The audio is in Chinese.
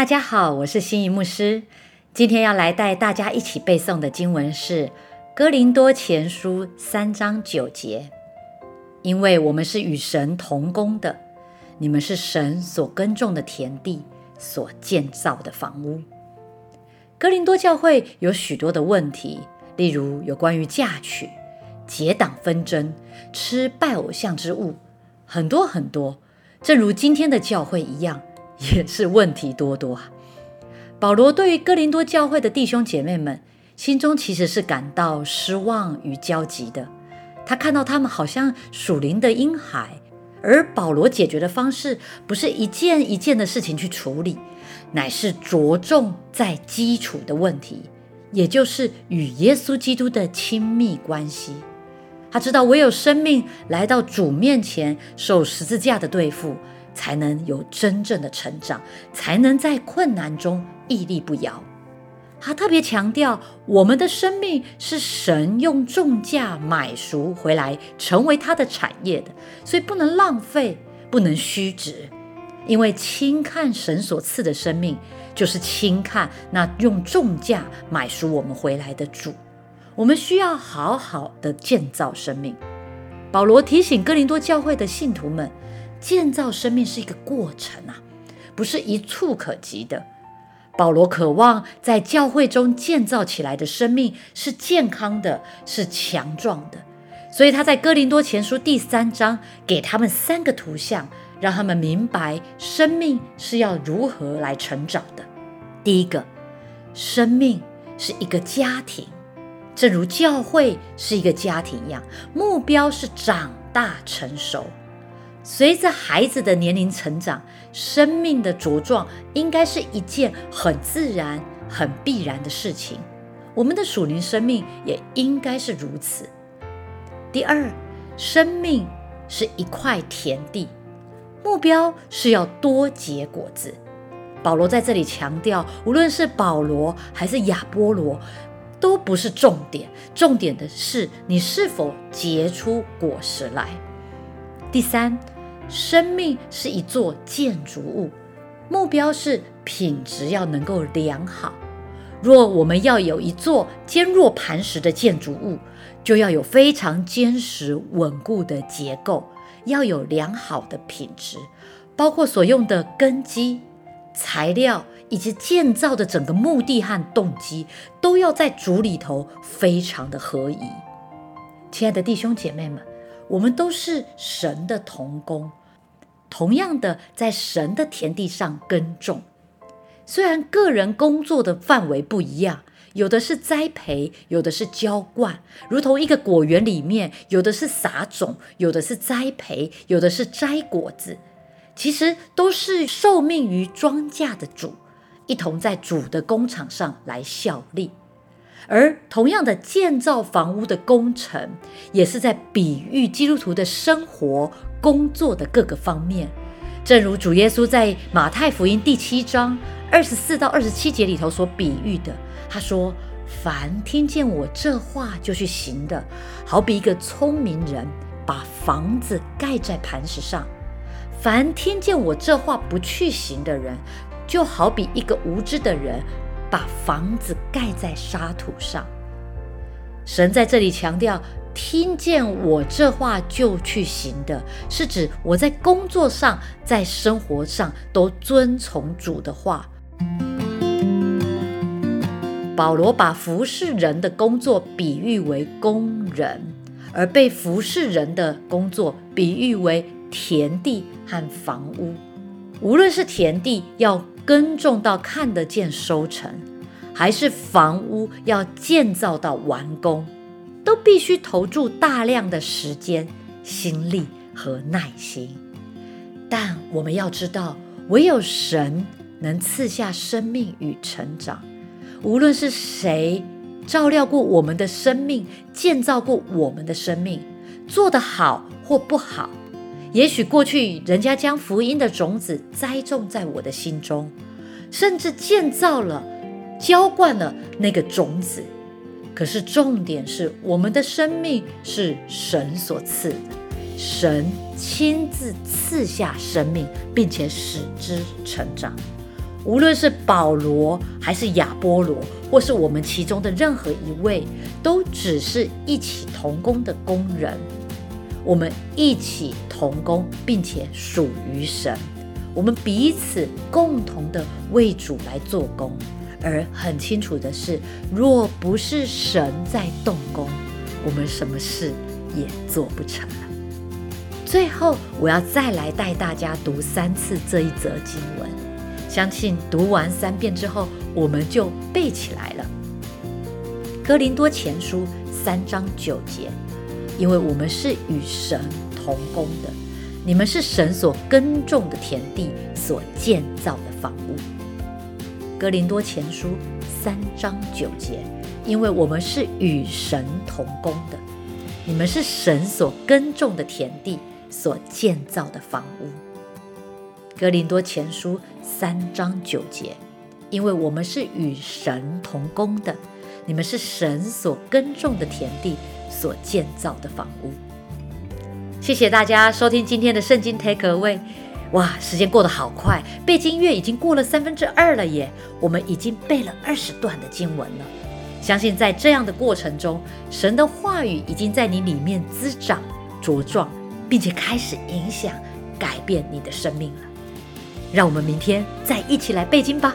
大家好，我是心仪牧师。今天要来带大家一起背诵的经文是《哥林多前书》三章九节。因为我们是与神同工的，你们是神所耕种的田地，所建造的房屋。哥林多教会有许多的问题，例如有关于嫁娶、结党纷争、吃拜偶像之物，很多很多。正如今天的教会一样。也是问题多多啊！保罗对于哥林多教会的弟兄姐妹们，心中其实是感到失望与焦急的。他看到他们好像属灵的婴孩，而保罗解决的方式不是一件一件的事情去处理，乃是着重在基础的问题，也就是与耶稣基督的亲密关系。他知道，唯有生命来到主面前，受十字架的对付。才能有真正的成长，才能在困难中屹立不摇。他特别强调，我们的生命是神用重价买赎回来，成为他的产业的，所以不能浪费，不能虚掷。因为轻看神所赐的生命，就是轻看那用重价买赎我们回来的主。我们需要好好的建造生命。保罗提醒哥林多教会的信徒们。建造生命是一个过程啊，不是一触可及的。保罗渴望在教会中建造起来的生命是健康的，是强壮的。所以他在哥林多前书第三章给他们三个图像，让他们明白生命是要如何来成长的。第一个，生命是一个家庭，正如教会是一个家庭一样，目标是长大成熟。随着孩子的年龄成长，生命的茁壮应该是一件很自然、很必然的事情。我们的属灵生命也应该是如此。第二，生命是一块田地，目标是要多结果子。保罗在这里强调，无论是保罗还是亚波罗，都不是重点，重点的是你是否结出果实来。第三，生命是一座建筑物，目标是品质要能够良好。若我们要有一座坚若磐石的建筑物，就要有非常坚实稳固的结构，要有良好的品质，包括所用的根基、材料以及建造的整个目的和动机，都要在主里头非常的合宜。亲爱的弟兄姐妹们。我们都是神的童工，同样的在神的田地上耕种。虽然个人工作的范围不一样，有的是栽培，有的是浇灌，如同一个果园里面，有的是撒种，有的是栽培，有的是摘果子。其实都是受命于庄稼的主，一同在主的工厂上来效力。而同样的建造房屋的工程，也是在比喻基督徒的生活、工作的各个方面。正如主耶稣在马太福音第七章二十四到二十七节里头所比喻的，他说：“凡听见我这话就去行的，好比一个聪明人把房子盖在磐石上；凡听见我这话不去行的人，就好比一个无知的人。”把房子盖在沙土上。神在这里强调，听见我这话就去行的，是指我在工作上、在生活上都遵从主的话。保罗把服侍人的工作比喻为工人，而被服侍人的工作比喻为田地和房屋。无论是田地要。耕种到看得见收成，还是房屋要建造到完工，都必须投注大量的时间、心力和耐心。但我们要知道，唯有神能赐下生命与成长。无论是谁照料过我们的生命，建造过我们的生命，做得好或不好。也许过去人家将福音的种子栽种在我的心中，甚至建造了、浇灌了那个种子。可是重点是，我们的生命是神所赐的，神亲自赐下生命，并且使之成长。无论是保罗还是亚波罗，或是我们其中的任何一位，都只是一起同工的工人。我们一起同工，并且属于神。我们彼此共同的为主来做工。而很清楚的是，若不是神在动工，我们什么事也做不成了。最后，我要再来带大家读三次这一则经文，相信读完三遍之后，我们就背起来了。哥林多前书三章九节，因为我们是与神同工的，你们是神所耕种的田地，所建造的房屋。哥林多前书三章九节，因为我们是与神同工的，你们是神所耕种的田地，所建造的房屋。哥林多前书三章九节，因为我们是与神同工的，你们是神所耕种的田地，所建造的房屋。谢谢大家收听今天的圣经 Take Away。哇，时间过得好快，背经月已经过了三分之二了耶！我们已经背了二十段的经文了。相信在这样的过程中，神的话语已经在你里面滋长、茁壮，并且开始影响、改变你的生命了。让我们明天再一起来背经吧。